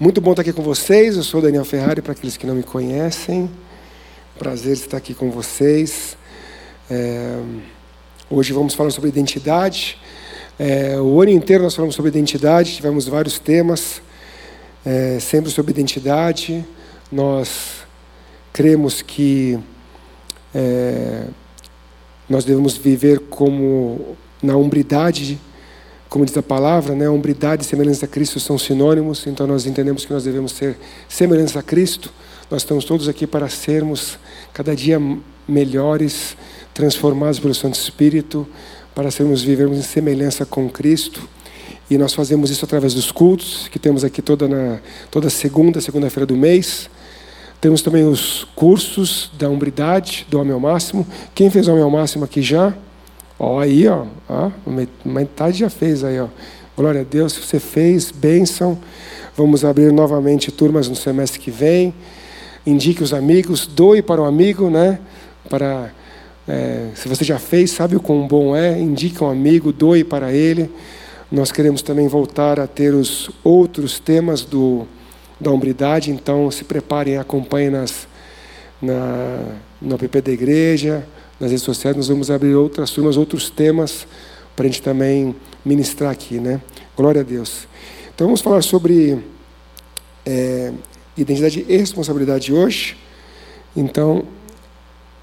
Muito bom estar aqui com vocês. Eu sou Daniel Ferrari, para aqueles que não me conhecem. Prazer estar aqui com vocês. É... Hoje vamos falar sobre identidade. É... O ano inteiro nós falamos sobre identidade, tivemos vários temas, é... sempre sobre identidade. Nós cremos que é, nós devemos viver como na umbridade como diz a palavra, né, a umbridade e semelhança a Cristo são sinônimos, então nós entendemos que nós devemos ser semelhantes a Cristo. Nós estamos todos aqui para sermos cada dia melhores, transformados pelo Santo Espírito, para sermos vivermos em semelhança com Cristo. E nós fazemos isso através dos cultos que temos aqui toda na toda segunda, segunda-feira do mês. Temos também os cursos da umbridade, do homem ao máximo. Quem fez o homem ao máximo aqui já? Ó, aí, ó, ó, metade já fez aí, ó. Glória a Deus, você fez, bênção. Vamos abrir novamente turmas no semestre que vem. Indique os amigos, doe para o um amigo, né? Para, é, se você já fez, sabe o quão bom é, indique um amigo, doe para ele. Nós queremos também voltar a ter os outros temas do, da hombridade, então se preparem, acompanhem nas, na, no app da igreja, nas redes sociais, nós vamos abrir outras turmas, outros temas para a gente também ministrar aqui, né? Glória a Deus. Então vamos falar sobre é, identidade e responsabilidade hoje. Então,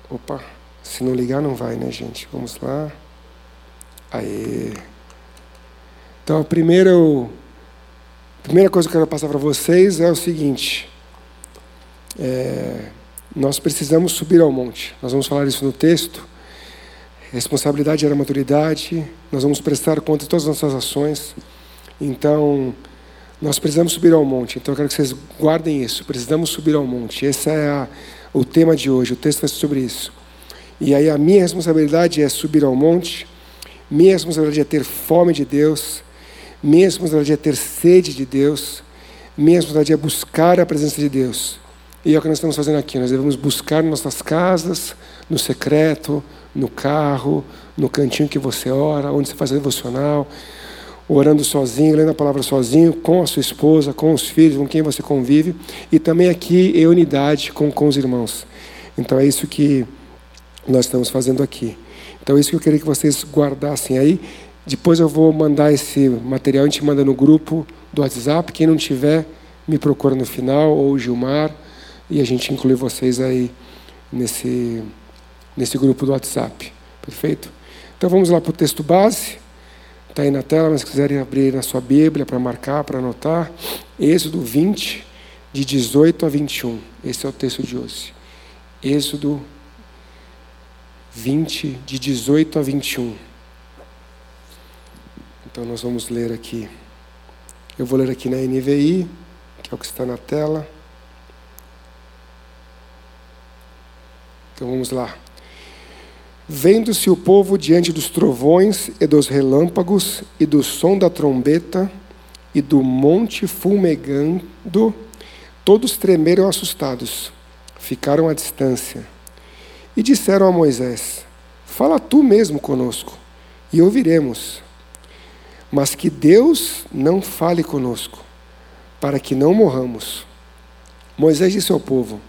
opa, se não ligar não vai, né, gente? Vamos lá. Aê. Então, a primeira, a primeira coisa que eu quero passar para vocês é o seguinte. É, nós precisamos subir ao monte. Nós vamos falar isso no texto. Responsabilidade era maturidade. Nós vamos prestar conta de todas as nossas ações. Então, nós precisamos subir ao monte. Então, eu quero que vocês guardem isso. Precisamos subir ao monte. Esse é a, o tema de hoje. O texto vai ser sobre isso. E aí, a minha responsabilidade é subir ao monte. Minha responsabilidade é ter fome de Deus. Minha responsabilidade é ter sede de Deus. Minha responsabilidade é buscar a presença de Deus. E é o que nós estamos fazendo aqui. Nós devemos buscar nossas casas, no secreto, no carro, no cantinho que você ora, onde você faz a devocional, orando sozinho, lendo a palavra sozinho, com a sua esposa, com os filhos, com quem você convive, e também aqui em unidade com, com os irmãos. Então é isso que nós estamos fazendo aqui. Então é isso que eu queria que vocês guardassem aí. Depois eu vou mandar esse material, a gente manda no grupo do WhatsApp. Quem não tiver, me procura no final, ou Gilmar e a gente inclui vocês aí nesse, nesse grupo do WhatsApp. Perfeito? Então vamos lá para o texto base. Está aí na tela, mas se quiserem abrir na sua Bíblia para marcar, para anotar. Êxodo 20, de 18 a 21. Esse é o texto de hoje. Êxodo 20, de 18 a 21. Então nós vamos ler aqui. Eu vou ler aqui na NVI, que é o que está na tela. Então vamos lá. Vendo-se o povo diante dos trovões e dos relâmpagos e do som da trombeta e do monte fumegando, todos tremeram assustados, ficaram à distância. E disseram a Moisés: Fala tu mesmo conosco, e ouviremos. Mas que Deus não fale conosco, para que não morramos. Moisés disse ao povo: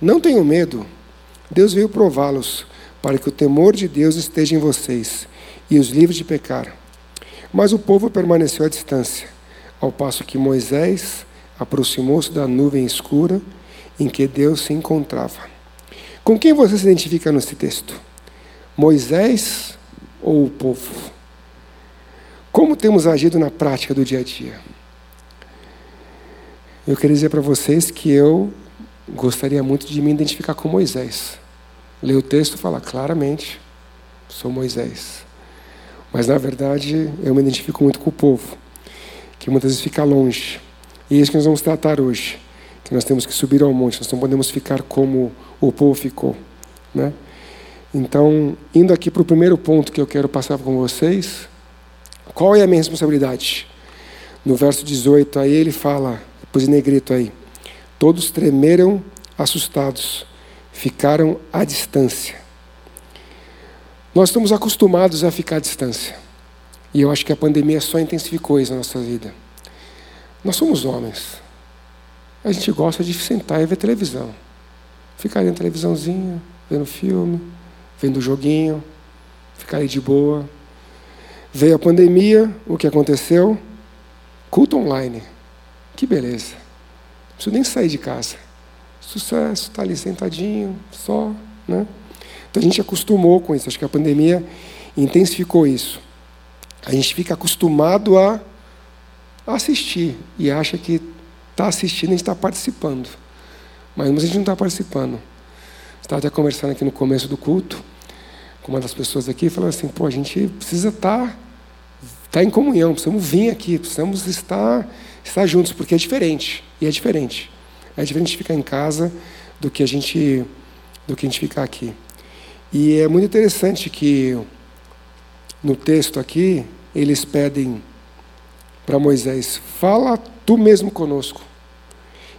Não tenham medo Deus veio prová-los, para que o temor de Deus esteja em vocês e os livre de pecar. Mas o povo permaneceu à distância, ao passo que Moisés aproximou-se da nuvem escura em que Deus se encontrava. Com quem você se identifica nesse texto? Moisés ou o povo? Como temos agido na prática do dia a dia? Eu queria dizer para vocês que eu gostaria muito de me identificar com Moisés lê o texto e fala claramente: sou Moisés. Mas na verdade eu me identifico muito com o povo, que muitas vezes fica longe. E é isso que nós vamos tratar hoje. Que nós temos que subir ao monte, nós não podemos ficar como o povo ficou. Né? Então, indo aqui para o primeiro ponto que eu quero passar com vocês, qual é a minha responsabilidade? No verso 18 aí ele fala, pus em negrito aí, todos tremeram assustados ficaram à distância. Nós estamos acostumados a ficar à distância. E eu acho que a pandemia só intensificou isso na nossa vida. Nós somos homens. a gente gosta de sentar e ver televisão. Ficar ali na televisãozinha, vendo filme, vendo joguinho, ficar ali de boa. Veio a pandemia, o que aconteceu? Culto online. Que beleza. Preciso nem sair de casa. Sucesso, está ali sentadinho, só. Né? Então a gente acostumou com isso. Acho que a pandemia intensificou isso. A gente fica acostumado a assistir e acha que está assistindo e está participando. Mas a gente não está participando. Estava até conversando aqui no começo do culto com uma das pessoas aqui, falando assim: pô, a gente precisa estar, tá, estar tá em comunhão, precisamos vir aqui, precisamos estar, estar juntos, porque é diferente. E é diferente. É diferente ficar em casa do que a gente, do que a gente ficar aqui. E é muito interessante que no texto aqui eles pedem para Moisés: fala tu mesmo conosco.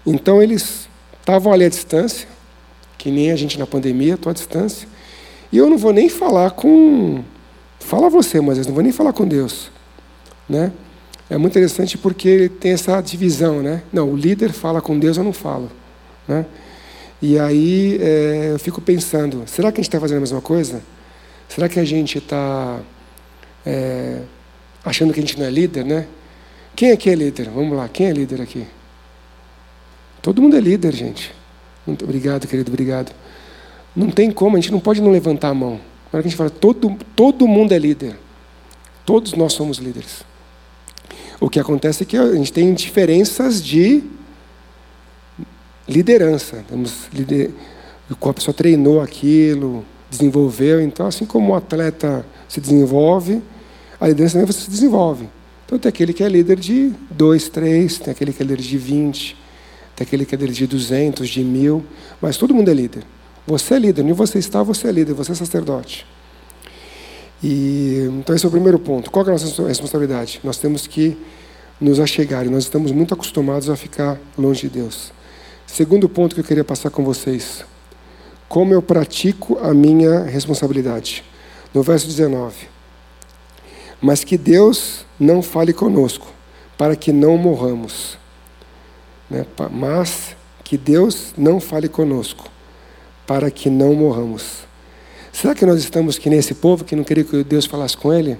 Então eles estavam ali à distância, que nem a gente na pandemia, estou à distância. E eu não vou nem falar com. Fala você, Moisés, não vou nem falar com Deus. Né? É muito interessante porque ele tem essa divisão, né? Não, o líder fala com Deus, eu não falo. Né? E aí é, eu fico pensando, será que a gente está fazendo a mesma coisa? Será que a gente está é, achando que a gente não é líder, né? Quem aqui é líder? Vamos lá, quem é líder aqui? Todo mundo é líder, gente. Muito obrigado, querido, obrigado. Não tem como, a gente não pode não levantar a mão. Na que a gente fala, todo, todo mundo é líder. Todos nós somos líderes. O que acontece é que a gente tem diferenças de liderança. Temos lider... A pessoa treinou aquilo, desenvolveu. Então, assim como o atleta se desenvolve, a liderança também se desenvolve. Então, tem aquele que é líder de dois, três, tem aquele que é líder de 20, tem aquele que é líder de 200, de mil, mas todo mundo é líder. Você é líder, onde você está, você é líder, você é sacerdote. E, então, esse é o primeiro ponto. Qual é a nossa responsabilidade? Nós temos que nos achegar, nós estamos muito acostumados a ficar longe de Deus. Segundo ponto que eu queria passar com vocês. Como eu pratico a minha responsabilidade. No verso 19 mas que Deus não fale conosco, para que não morramos. Né? Mas que Deus não fale conosco, para que não morramos. Será que nós estamos que nesse povo que não queria que Deus falasse com ele?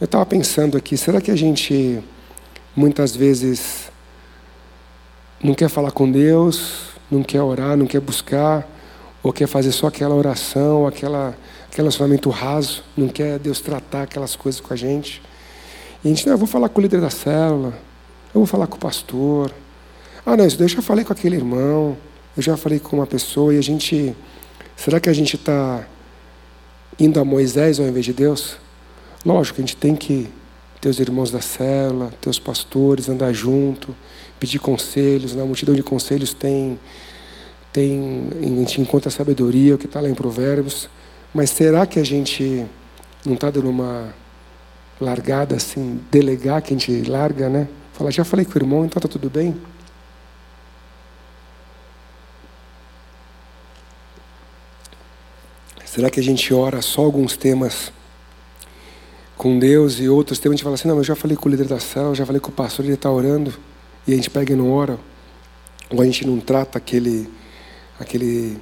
Eu estava pensando aqui, será que a gente muitas vezes não quer falar com Deus, não quer orar, não quer buscar, ou quer fazer só aquela oração, aquela relacionamento raso, não quer Deus tratar aquelas coisas com a gente. E a gente, não, eu vou falar com o líder da célula, eu vou falar com o pastor. Ah, não, isso eu já falei com aquele irmão, eu já falei com uma pessoa, e a gente. Será que a gente está indo a Moisés ao invés de Deus? Lógico, a gente tem que ter os irmãos da célula, ter os pastores, andar junto, pedir conselhos. Na multidão de conselhos tem, tem a gente encontra a sabedoria, o que está lá em Provérbios. Mas será que a gente não está dando uma largada assim, delegar que a gente larga, né? Falar, já falei com o irmão, então está tudo bem? Será que a gente ora só alguns temas com Deus e outros temas a gente fala assim, não, eu já falei com o líder da célula, já falei com o pastor, ele está orando, e a gente pega e não ora, ou a gente não trata aquele, aquele,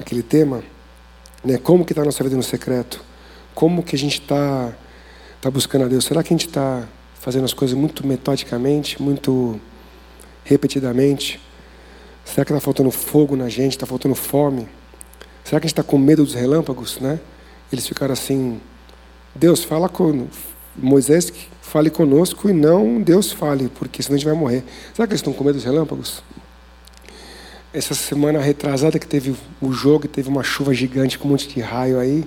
aquele tema? Né? Como que está a nossa vida no secreto? Como que a gente está tá buscando a Deus? Será que a gente está fazendo as coisas muito metodicamente, muito repetidamente? Será que está faltando fogo na gente? Está faltando fome? Será que a gente está com medo dos relâmpagos? Né? Eles ficaram assim: Deus, fala com Moisés, fale conosco e não Deus fale, porque senão a gente vai morrer. Será que eles estão com medo dos relâmpagos? essa semana retrasada que teve o jogo, teve uma chuva gigante com um monte de raio aí.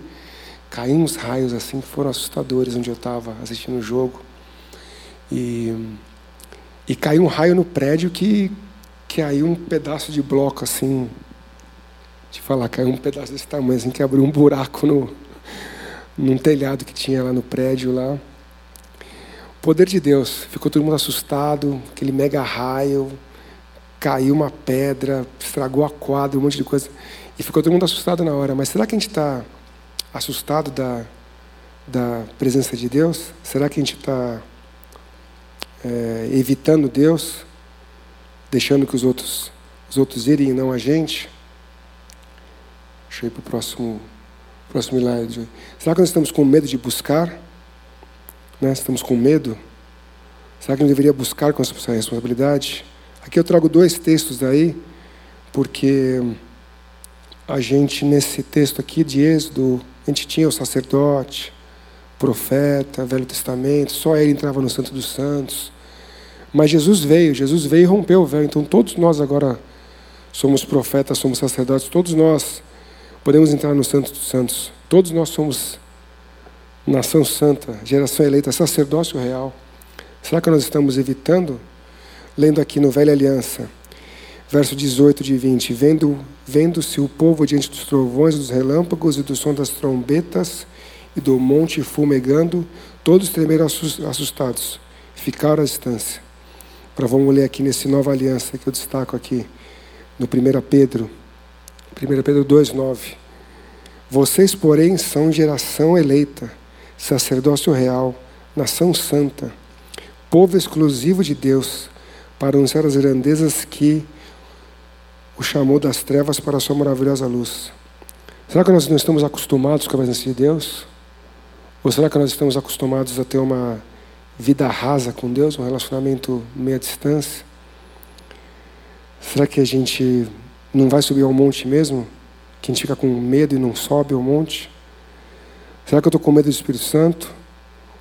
Caíram uns raios assim, foram assustadores onde eu estava assistindo o jogo. E, e caiu um raio no prédio que caiu um pedaço de bloco assim. De falar, caiu um pedaço desse tamanho, assim, que abriu um buraco no, num telhado que tinha lá no prédio lá. O poder de Deus, ficou todo mundo assustado, aquele mega raio, caiu uma pedra, estragou a quadra, um monte de coisa. E ficou todo mundo assustado na hora. Mas será que a gente está assustado da, da presença de Deus? Será que a gente está é, evitando Deus? deixando que os outros, os outros irem e não a gente. Deixa eu ir para o próximo, próximo slide. Será que nós estamos com medo de buscar? Né? Estamos com medo? Será que não deveria buscar com essa responsabilidade? Aqui eu trago dois textos aí, porque a gente, nesse texto aqui de Êxodo, a gente tinha o sacerdote, profeta, Velho Testamento, só ele entrava no Santo dos Santos. Mas Jesus veio, Jesus veio e rompeu o véu. Então todos nós agora somos profetas, somos sacerdotes, todos nós podemos entrar no Santo dos Santos. Todos nós somos nação santa, geração eleita, sacerdócio real. Será que nós estamos evitando? Lendo aqui no Velha Aliança, verso 18 de 20: Vendo, vendo-se o povo diante dos trovões, dos relâmpagos e do som das trombetas e do monte fumegando, todos tremeram assustados, ficaram à distância. Para vamos ler aqui nesse Nova Aliança que eu destaco aqui, no 1 Pedro. 1 Pedro 2,9. Vocês, porém, são geração eleita, sacerdócio real, nação santa, povo exclusivo de Deus, para anunciar as grandezas que o chamou das trevas para a sua maravilhosa luz. Será que nós não estamos acostumados com a presença de Deus? Ou será que nós estamos acostumados a ter uma vida rasa com Deus, um relacionamento meia distância? Será que a gente não vai subir ao monte mesmo? Que a gente fica com medo e não sobe ao monte? Será que eu estou com medo do Espírito Santo?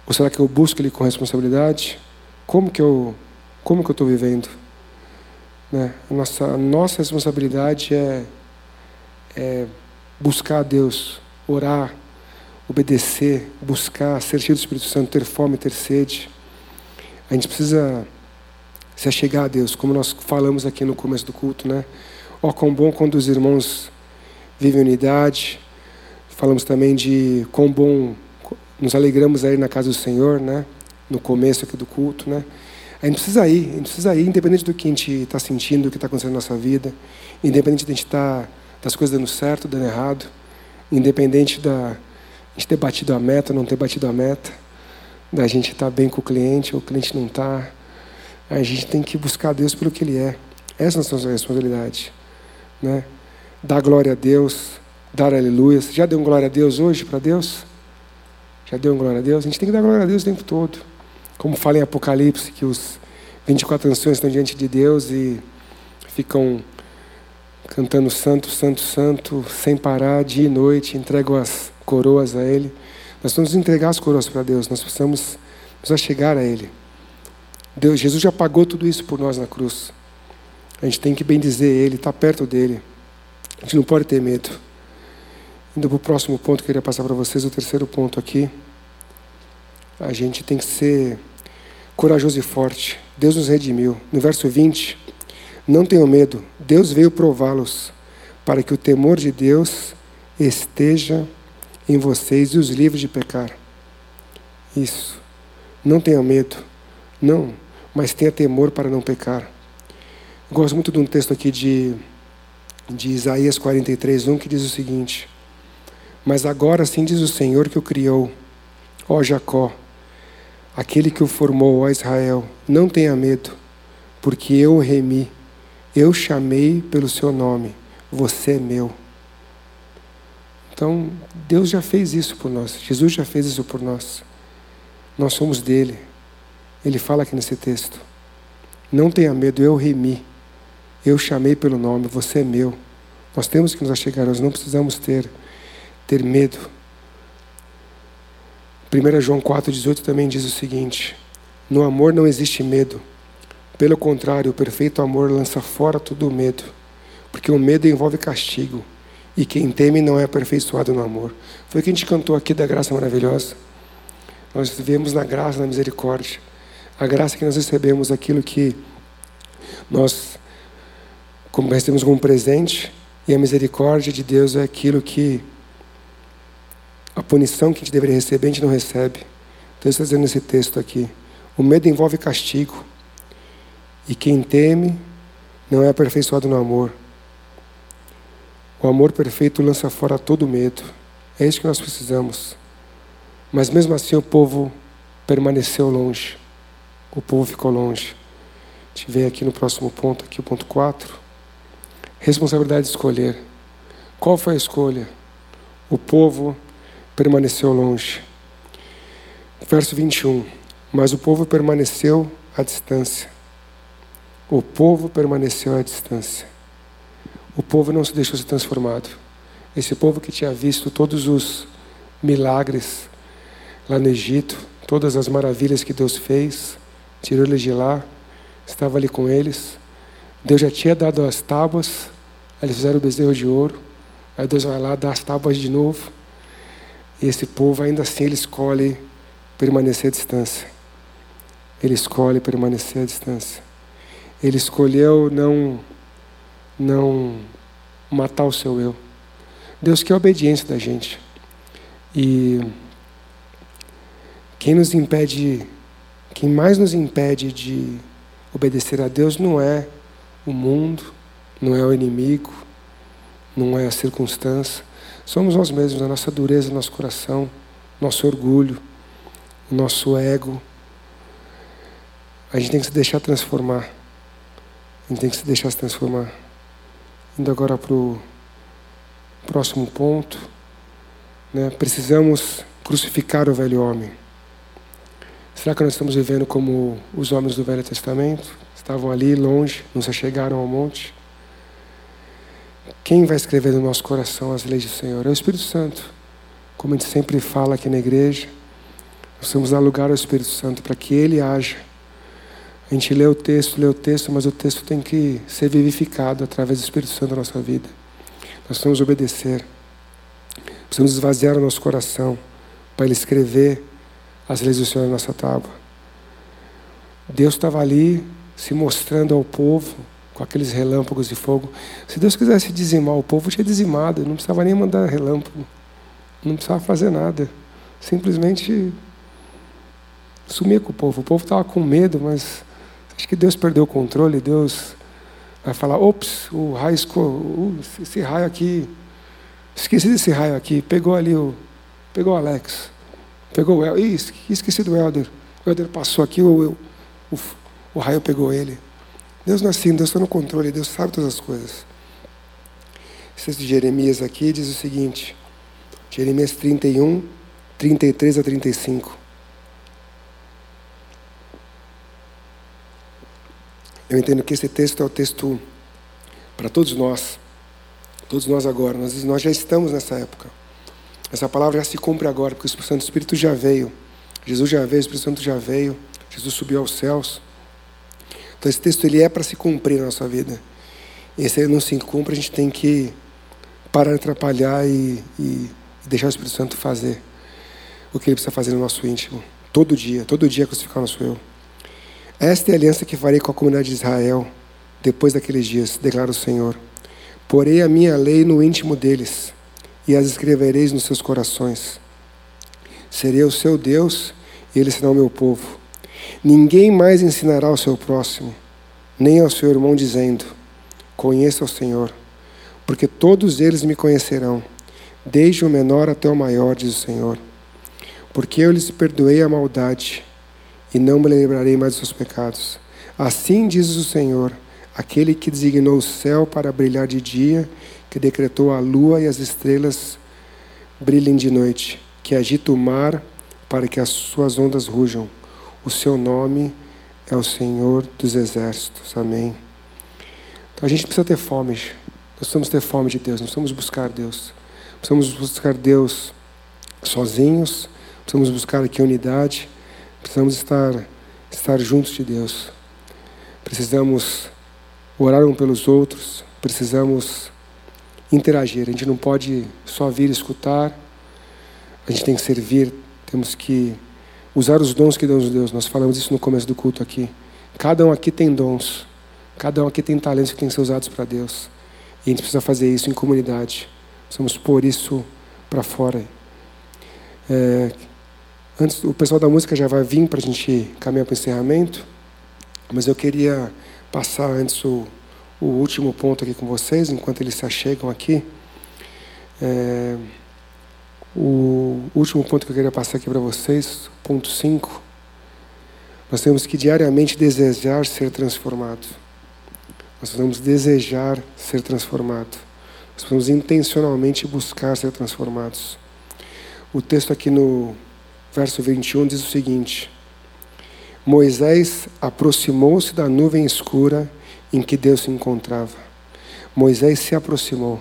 Ou será que eu busco Ele com responsabilidade? Como que eu como que eu estou vivendo? Né? A, nossa, a nossa responsabilidade é, é buscar a Deus, orar, obedecer, buscar, ser cheio do Espírito Santo, ter fome, ter sede. A gente precisa se achegar a Deus, como nós falamos aqui no começo do culto, né? Ó, oh, quão bom quando os irmãos vivem unidade. Falamos também de quão bom nos alegramos aí na casa do Senhor, né? No começo aqui do culto, né? A gente precisa ir, a gente precisa ir, independente do que a gente está sentindo, do que está acontecendo na nossa vida, independente de a gente tá, das coisas dando certo, dando errado, independente da a gente ter batido a meta, não ter batido a meta, da gente estar tá bem com o cliente ou o cliente não está. A gente tem que buscar Deus pelo que Ele é. Essa é a nossa responsabilidade né? Dar glória a Deus, dar aleluia. Já deu glória a Deus hoje para Deus? Já deu glória a Deus? A gente tem que dar glória a Deus o tempo todo. Como fala em Apocalipse, que os 24 anciões estão diante de Deus e ficam cantando santo, santo, santo, sem parar, dia e noite, entregam as coroas a Ele. Nós vamos entregar as coroas para Deus, nós precisamos nos chegar a Ele. Deus, Jesus já pagou tudo isso por nós na cruz. A gente tem que bem dizer Ele, estar tá perto dele. A gente não pode ter medo. Indo para o próximo ponto, eu queria passar para vocês o terceiro ponto aqui. A gente tem que ser corajoso e forte. Deus nos redimiu. No verso 20, não tenham medo, Deus veio prová-los, para que o temor de Deus esteja em vocês e os livre de pecar. Isso. Não tenha medo. Não, mas tenha temor para não pecar. Gosto muito de um texto aqui de, de Isaías 43, 1, que diz o seguinte: Mas agora sim diz o Senhor que o criou, ó Jacó, aquele que o formou, ó Israel, não tenha medo, porque eu o remi, eu chamei pelo seu nome, você é meu. Então, Deus já fez isso por nós, Jesus já fez isso por nós. Nós somos dele. Ele fala aqui nesse texto: Não tenha medo, eu remi. Eu chamei pelo nome, você é meu. Nós temos que nos achegar, nós não precisamos ter, ter medo. 1 João 4,18 também diz o seguinte: No amor não existe medo. Pelo contrário, o perfeito amor lança fora todo o medo, porque o medo envolve castigo, e quem teme não é aperfeiçoado no amor. Foi o que a gente cantou aqui da graça maravilhosa. Nós vivemos na graça, na misericórdia. A graça que nós recebemos, aquilo que nós como recebemos como presente, e a misericórdia de Deus é aquilo que a punição que a gente deveria receber, a gente não recebe. Então, está dizendo nesse texto aqui: o medo envolve castigo, e quem teme não é aperfeiçoado no amor. O amor perfeito lança fora todo medo. É isso que nós precisamos. Mas mesmo assim o povo permaneceu longe. O povo ficou longe. A gente vem aqui no próximo ponto, aqui o ponto 4. Responsabilidade de escolher. Qual foi a escolha? O povo permaneceu longe. Verso 21. Mas o povo permaneceu à distância. O povo permaneceu à distância. O povo não se deixou ser transformado. Esse povo que tinha visto todos os milagres lá no Egito, todas as maravilhas que Deus fez, tirou eles de lá, estava ali com eles. Deus já tinha dado as tábuas, eles fizeram o bezerro de ouro. Aí Deus vai lá, dá as tábuas de novo. E esse povo, ainda assim, ele escolhe permanecer à distância. Ele escolhe permanecer à distância. Ele escolheu não, não matar o seu eu. Deus quer a obediência da gente. E quem nos impede, quem mais nos impede de obedecer a Deus não é o mundo, não é o inimigo, não é a circunstância. Somos nós mesmos, a nossa dureza, nosso coração, nosso orgulho, nosso ego. A gente tem que se deixar transformar. A gente tem que se deixar se transformar. Indo agora para o próximo ponto. Né? Precisamos crucificar o velho homem. Será que nós estamos vivendo como os homens do Velho Testamento? Estavam ali longe, não se chegaram ao monte. Quem vai escrever no nosso coração as leis do Senhor? É o Espírito Santo. Como a gente sempre fala aqui na igreja, nós temos dar lugar ao Espírito Santo para que ele haja. A gente lê o texto, lê o texto, mas o texto tem que ser vivificado através do Espírito Santo na nossa vida. Nós precisamos obedecer. Precisamos esvaziar o nosso coração para ele escrever as leis do Senhor na nossa tábua. Deus estava ali se mostrando ao povo com aqueles relâmpagos de fogo. Se Deus quisesse dizimar o povo, tinha dizimado, não precisava nem mandar relâmpago, não precisava fazer nada. Simplesmente sumia com o povo. O povo estava com medo, mas acho que Deus perdeu o controle. Deus vai falar: ops, o raio, uh, esse raio aqui, esqueci desse raio aqui. Pegou ali o, pegou o Alex, pegou o Helder, esqueci do Helder. O Helder passou aqui, o, o, o raio pegou ele. Deus não é assim, Deus está no controle, Deus sabe todas as coisas. Esse texto de Jeremias aqui diz o seguinte, Jeremias 31, 33 a 35. Eu entendo que esse texto é o texto para todos nós, todos nós agora, nós, nós já estamos nessa época. Essa palavra já se cumpre agora, porque o Santo Espírito já veio. Jesus já veio, o Espírito Santo já veio, Jesus subiu aos céus. Então esse texto ele é para se cumprir na nossa vida. E se ele não se cumpre, a gente tem que parar de atrapalhar e, e, deixar o Espírito Santo fazer o que ele precisa fazer no nosso íntimo. Todo dia, todo dia crucificar o nosso eu. Esta é a aliança que farei com a comunidade de Israel depois daqueles dias, declara o Senhor. Porei a minha lei no íntimo deles e as escrevereis nos seus corações. Serei o seu Deus e eles serão o meu povo. Ninguém mais ensinará ao seu próximo, nem ao seu irmão, dizendo: Conheça o Senhor, porque todos eles me conhecerão, desde o menor até o maior, diz o Senhor. Porque eu lhes perdoei a maldade, e não me lembrarei mais dos seus pecados. Assim diz o Senhor, aquele que designou o céu para brilhar de dia, que decretou a lua e as estrelas brilhem de noite, que agita o mar para que as suas ondas rujam o seu nome é o Senhor dos Exércitos. Amém. Então a gente precisa ter fome. Nós precisamos ter fome de Deus. Nós precisamos buscar Deus. Precisamos buscar Deus sozinhos. Precisamos buscar aqui unidade. Precisamos estar, estar juntos de Deus. Precisamos orar um pelos outros. Precisamos interagir. A gente não pode só vir escutar. A gente tem que servir. Temos que usar os dons que Deus nos deu. Nós falamos isso no começo do culto aqui. Cada um aqui tem dons. Cada um aqui tem talentos que têm que ser usados para Deus. E a gente precisa fazer isso em comunidade. Precisamos pôr isso para fora. É, antes, o pessoal da música já vai vir para a gente caminhar para o encerramento. Mas eu queria passar antes o, o último ponto aqui com vocês, enquanto eles se achegam aqui. É, o último ponto que eu queria passar aqui para vocês, ponto 5. Nós temos que diariamente desejar ser transformado. Nós precisamos desejar ser transformado. Nós precisamos intencionalmente buscar ser transformados. O texto aqui no verso 21 diz o seguinte: Moisés aproximou-se da nuvem escura em que Deus se encontrava. Moisés se aproximou.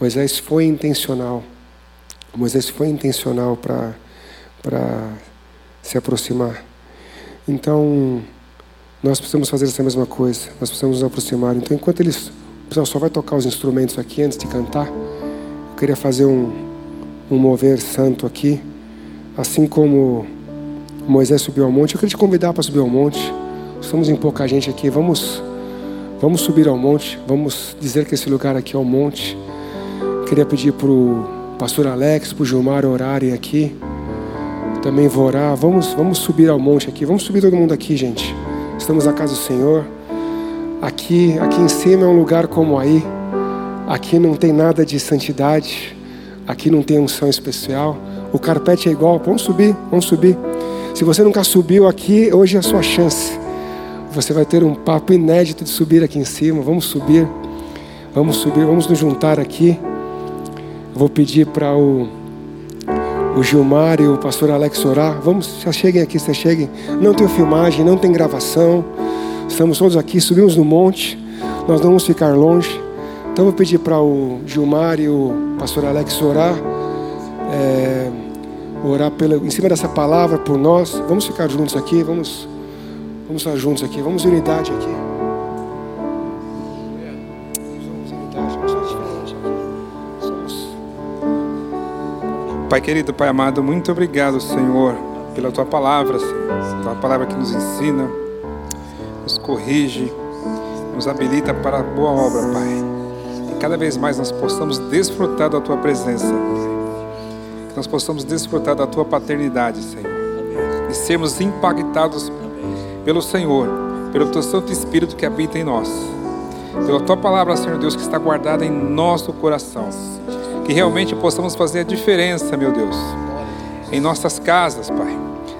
Moisés foi intencional. Moisés foi intencional para se aproximar. Então, nós precisamos fazer essa mesma coisa. Nós precisamos nos aproximar. Então, enquanto eles. O pessoal só vai tocar os instrumentos aqui antes de cantar. Eu queria fazer um, um mover santo aqui. Assim como Moisés subiu ao monte. Eu queria te convidar para subir ao monte. Estamos em pouca gente aqui. Vamos, vamos subir ao monte. Vamos dizer que esse lugar aqui é o monte. Queria pedir para o pastor Alex, para o Gilmar orarem aqui. Também vou orar. Vamos, vamos subir ao monte aqui. Vamos subir todo mundo aqui, gente. Estamos na casa do Senhor. Aqui, aqui em cima é um lugar como aí. Aqui não tem nada de santidade. Aqui não tem unção especial. O carpete é igual. Vamos subir, vamos subir. Se você nunca subiu aqui, hoje é a sua chance. Você vai ter um papo inédito de subir aqui em cima. Vamos subir. Vamos subir, vamos nos juntar aqui. Vou pedir para o, o Gilmar e o pastor Alex orar. Vamos, já cheguem aqui, já cheguem. Não tem filmagem, não tem gravação. Estamos todos aqui, subimos no monte. Nós não vamos ficar longe. Então vou pedir para o Gilmar e o pastor Alex orar. É, orar pela, em cima dessa palavra por nós. Vamos ficar juntos aqui, vamos, vamos estar juntos aqui, vamos unidade aqui. Pai querido, Pai amado, muito obrigado, Senhor, pela tua palavra, Senhor. Tua palavra que nos ensina, nos corrige, nos habilita para a boa obra, Pai. E cada vez mais nós possamos desfrutar da tua presença, Pai que nós possamos desfrutar da tua paternidade, Senhor, e sermos impactados pelo Senhor, pelo teu Santo Espírito que habita em nós, pela tua palavra, Senhor Deus, que está guardada em nosso coração, que realmente possamos fazer a diferença, meu Deus, em nossas casas, Pai,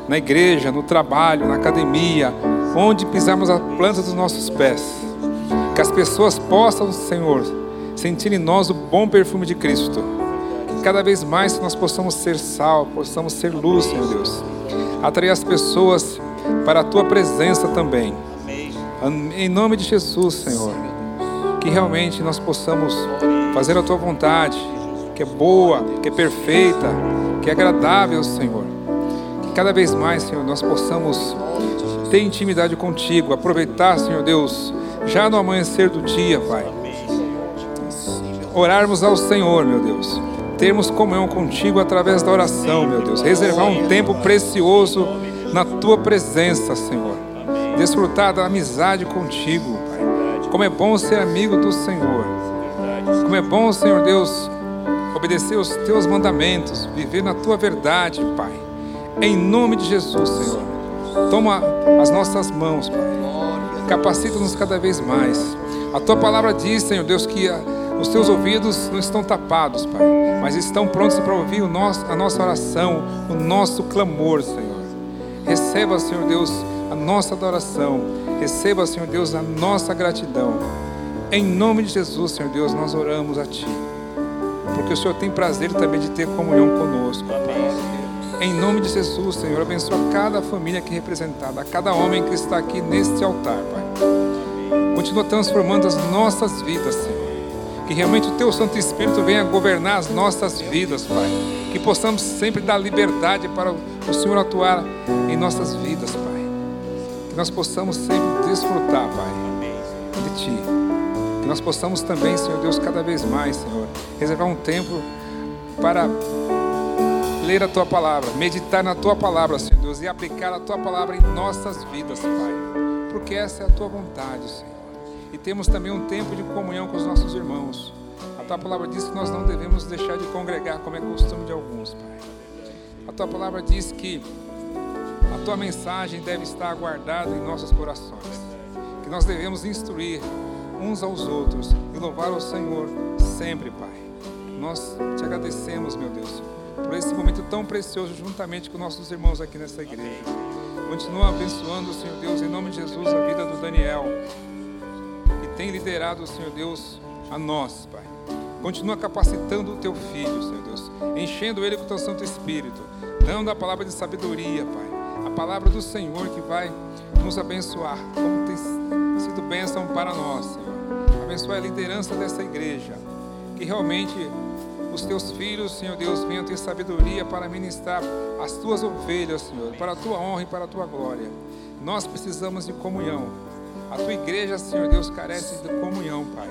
na igreja, no trabalho, na academia, onde pisarmos a planta dos nossos pés, que as pessoas possam, Senhor, sentir em nós o bom perfume de Cristo cada vez mais nós possamos ser sal, possamos ser luz, Senhor Deus. Atrair as pessoas para a tua presença também. Em nome de Jesus, Senhor. Que realmente nós possamos fazer a tua vontade, que é boa, que é perfeita, que é agradável, Senhor. Que cada vez mais, Senhor, nós possamos ter intimidade contigo, aproveitar, Senhor Deus, já no amanhecer do dia, Pai. Orarmos ao Senhor, meu Deus termos comunhão contigo através da oração, meu Deus. Reservar um tempo precioso na tua presença, Senhor. Desfrutar da amizade contigo, Pai. Como é bom ser amigo do Senhor. Como é bom, Senhor Deus, obedecer os teus mandamentos, viver na tua verdade, Pai. Em nome de Jesus, Senhor. Toma as nossas mãos, Pai. Capacita-nos cada vez mais. A tua palavra diz, Senhor Deus, que a os teus ouvidos não estão tapados, Pai, mas estão prontos para ouvir nosso, a nossa oração, o nosso clamor, Senhor. Receba, Senhor Deus, a nossa adoração. Receba, Senhor Deus, a nossa gratidão. Em nome de Jesus, Senhor Deus, nós oramos a Ti. Porque o Senhor tem prazer também de ter comunhão conosco. Em nome de Jesus, Senhor, abençoa cada família aqui representada, cada homem que está aqui neste altar, Pai. Continua transformando as nossas vidas, Senhor que realmente o Teu Santo Espírito venha governar as nossas vidas, Pai. Que possamos sempre dar liberdade para o Senhor atuar em nossas vidas, Pai. Que nós possamos sempre desfrutar, Pai, de Ti. Que nós possamos também, Senhor Deus, cada vez mais, Senhor, reservar um tempo para ler a Tua palavra, meditar na Tua palavra, Senhor Deus, e aplicar a Tua palavra em nossas vidas, Pai. Porque essa é a Tua vontade, Senhor e temos também um tempo de comunhão com os nossos irmãos. A tua palavra diz que nós não devemos deixar de congregar, como é costume de alguns, Pai. A tua palavra diz que a tua mensagem deve estar guardada em nossos corações, que nós devemos instruir uns aos outros e louvar o Senhor sempre, Pai. Nós te agradecemos, meu Deus, por esse momento tão precioso, juntamente com nossos irmãos aqui nessa igreja. Continua abençoando, Senhor Deus, em nome de Jesus, a vida do Daniel, que tem liderado, Senhor Deus, a nós, Pai. Continua capacitando o teu filho, Senhor Deus, enchendo ele com o teu Santo Espírito, dando a palavra de sabedoria, Pai. A palavra do Senhor que vai nos abençoar, como tem sido bênção para nós, Senhor. Abençoa a liderança dessa igreja, que realmente os teus filhos, Senhor Deus, venham ter sabedoria para ministrar as tuas ovelhas, Senhor, para a tua honra e para a tua glória. Nós precisamos de comunhão. A tua igreja, Senhor Deus, carece de comunhão, Pai.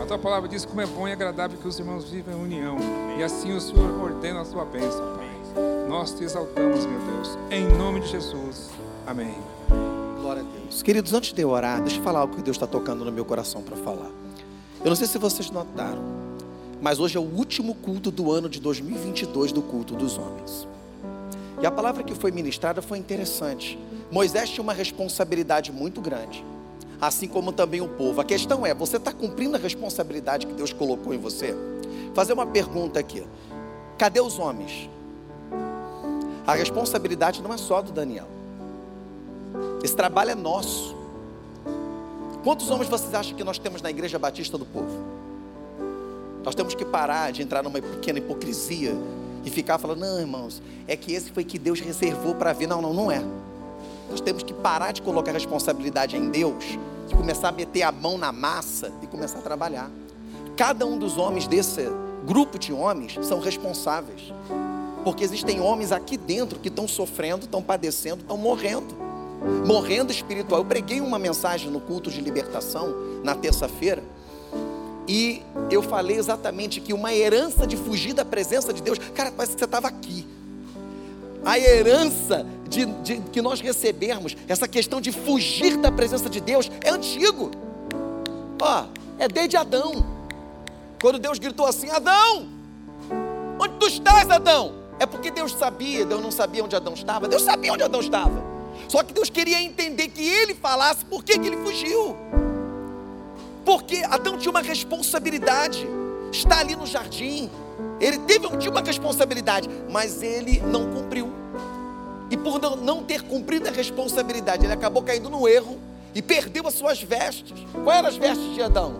A tua palavra diz como é bom e agradável que os irmãos vivam em união. E assim o Senhor ordena a tua bênção, Pai. Nós te exaltamos, meu Deus, em nome de Jesus. Amém. Deus. Queridos, antes de eu orar, deixa eu falar algo que Deus está tocando no meu coração para falar. Eu não sei se vocês notaram, mas hoje é o último culto do ano de 2022 do culto dos homens. E a palavra que foi ministrada foi interessante. Moisés tinha uma responsabilidade muito grande, assim como também o povo. A questão é: você está cumprindo a responsabilidade que Deus colocou em você? Fazer uma pergunta aqui: cadê os homens? A responsabilidade não é só do Daniel, esse trabalho é nosso. Quantos homens vocês acham que nós temos na Igreja Batista do Povo? Nós temos que parar de entrar numa pequena hipocrisia e ficar falando, não, irmãos, é que esse foi que Deus reservou para vir. Não, não, não é. Nós temos que parar de colocar a responsabilidade em Deus, de começar a meter a mão na massa e começar a trabalhar. Cada um dos homens desse grupo de homens são responsáveis. Porque existem homens aqui dentro que estão sofrendo, estão padecendo, estão morrendo. Morrendo espiritual. Eu preguei uma mensagem no culto de libertação na terça-feira e eu falei exatamente que uma herança de fugir da presença de Deus, cara, parece que você estava aqui. A herança de, de, que nós recebemos, essa questão de fugir da presença de Deus, é antigo. Ó, é desde Adão. Quando Deus gritou assim: Adão, onde tu estás, Adão? É porque Deus sabia, Deus não sabia onde Adão estava, Deus sabia onde Adão estava. Só que Deus queria entender que ele falasse por que, que ele fugiu. Porque Adão tinha uma responsabilidade. Está ali no jardim. Ele teve tinha uma responsabilidade, mas ele não cumpriu. E por não ter cumprido a responsabilidade, ele acabou caindo no erro e perdeu as suas vestes. Quais eram as vestes de Adão?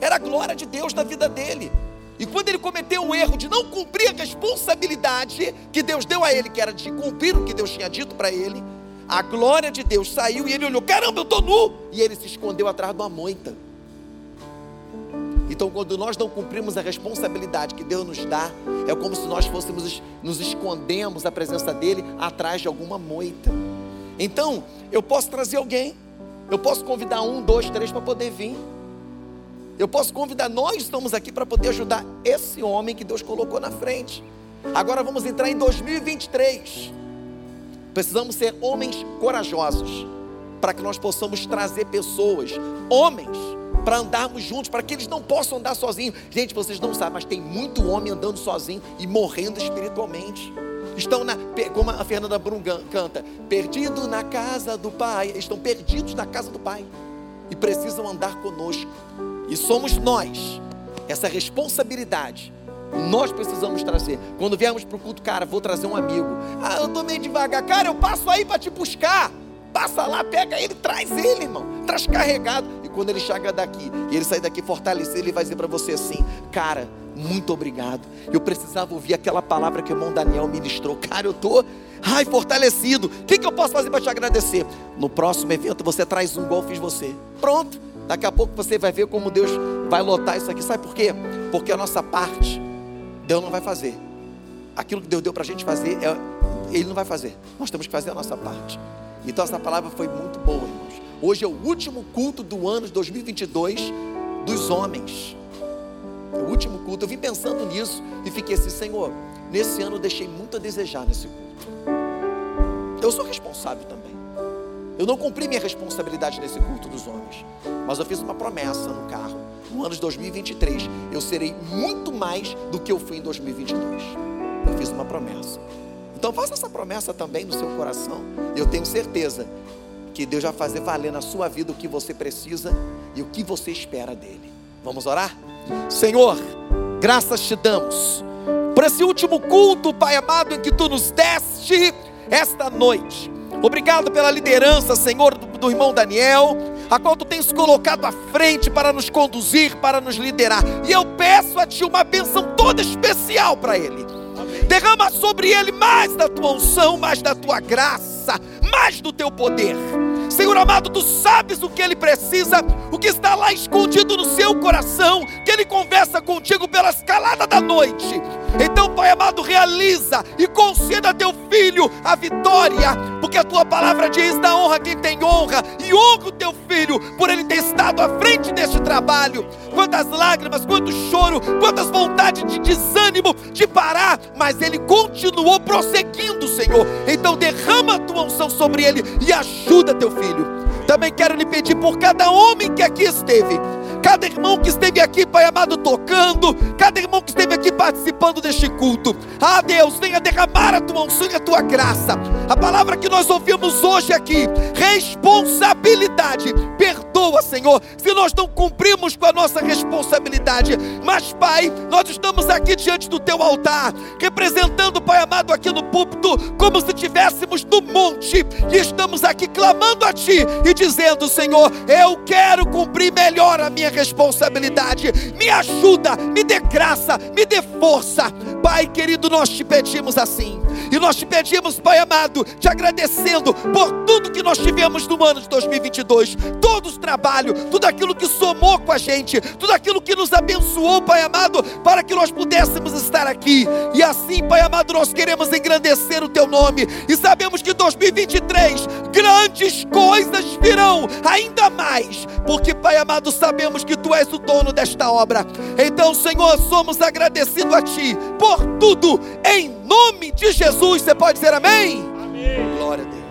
Era a glória de Deus na vida dele. E quando ele cometeu o erro de não cumprir a responsabilidade que Deus deu a ele, que era de cumprir o que Deus tinha dito para ele, a glória de Deus saiu e ele olhou: caramba, eu estou nu! E ele se escondeu atrás de uma moita. Então, quando nós não cumprimos a responsabilidade que Deus nos dá, é como se nós fôssemos nos escondemos da presença dele atrás de alguma moita. Então, eu posso trazer alguém, eu posso convidar um, dois, três para poder vir. Eu posso convidar, nós estamos aqui para poder ajudar esse homem que Deus colocou na frente. Agora vamos entrar em 2023. Precisamos ser homens corajosos para que nós possamos trazer pessoas, homens para andarmos juntos, para que eles não possam andar sozinhos. Gente, vocês não sabem, mas tem muito homem andando sozinho e morrendo espiritualmente. Estão na, como a Fernanda Brum canta, perdido na casa do Pai. Estão perdidos na casa do Pai e precisam andar conosco. E somos nós, essa responsabilidade. Nós precisamos trazer. Quando viermos para o culto, cara, vou trazer um amigo. Ah, eu estou meio devagar. Cara, eu passo aí para te buscar. Passa lá, pega ele, traz ele, irmão. Traz carregado. E quando ele chega daqui, e ele sair daqui fortalecido, ele vai dizer para você assim: Cara, muito obrigado. Eu precisava ouvir aquela palavra que o irmão Daniel ministrou. Cara, eu tô, ai, fortalecido. O que, que eu posso fazer para te agradecer? No próximo evento você traz um igual fiz você. Pronto. Daqui a pouco você vai ver como Deus vai lotar isso aqui. Sabe por quê? Porque a nossa parte, Deus não vai fazer. Aquilo que Deus deu para a gente fazer, é, Ele não vai fazer. Nós temos que fazer a nossa parte. Então essa palavra foi muito boa, irmãos. Hoje é o último culto do ano de 2022 dos homens. É o último culto. Eu vim pensando nisso e fiquei assim, Senhor, nesse ano eu deixei muito a desejar nesse culto. Eu sou responsável também. Eu não cumpri minha responsabilidade nesse culto dos homens. Mas eu fiz uma promessa no carro. No ano de 2023, eu serei muito mais do que eu fui em 2022. Eu fiz uma promessa. Então faça essa promessa também no seu coração. Eu tenho certeza que Deus vai fazer valer na sua vida o que você precisa e o que você espera dele. Vamos orar? Senhor, graças te damos por esse último culto, Pai amado, em que tu nos deste esta noite. Obrigado pela liderança, Senhor, do, do irmão Daniel, a qual tu tens colocado à frente para nos conduzir, para nos liderar. E eu peço a ti uma bênção toda especial para ele. Derrama sobre ele mais da tua unção, mais da tua graça, mais do teu poder. Senhor amado, tu sabes o que ele precisa, o que está lá escondido no seu coração, que ele conversa contigo pela escalada da noite. Então, Pai amado, realiza e conceda a teu filho a vitória, porque a tua palavra diz: da honra quem tem honra, e honra o teu filho por ele ter estado à frente deste trabalho. Quantas lágrimas, quanto choro, quantas vontades de desânimo de parar, mas ele continuou prosseguindo, Senhor. Então, derrama a tua unção sobre ele e ajuda teu filho. Também quero lhe pedir por cada homem que aqui esteve cada irmão que esteve aqui, Pai amado, tocando, cada irmão que esteve aqui participando deste culto. Ah, Deus, venha derramar a tua unção e a tua graça. A palavra que nós ouvimos hoje aqui, responsabilidade. Perdoa, Senhor, se nós não cumprimos com a nossa responsabilidade. Mas, Pai, nós estamos aqui diante do teu altar, representando, Pai amado, aqui no púlpito, como se estivéssemos no monte, e estamos aqui clamando a Ti e dizendo, Senhor, eu quero cumprir melhor a minha responsabilidade. Me ajuda, me dê graça, me dê força. Pai querido, nós te pedimos assim. E nós te pedimos, Pai amado, te agradecendo por tudo que nós tivemos no ano de 2022, todo o trabalho, tudo aquilo que somou com a gente, tudo aquilo que nos abençoou, Pai amado, para que nós pudéssemos estar aqui. E assim, Pai amado, nós queremos engrandecer o teu nome e sabemos que 2023 grandes coisas virão, ainda mais, porque, Pai amado, sabemos que tu és o dono desta obra. Então, Senhor, somos agradecidos a ti por tudo, em nome de Jesus. Jesus. Você pode dizer amém? Amém. Glória a Deus.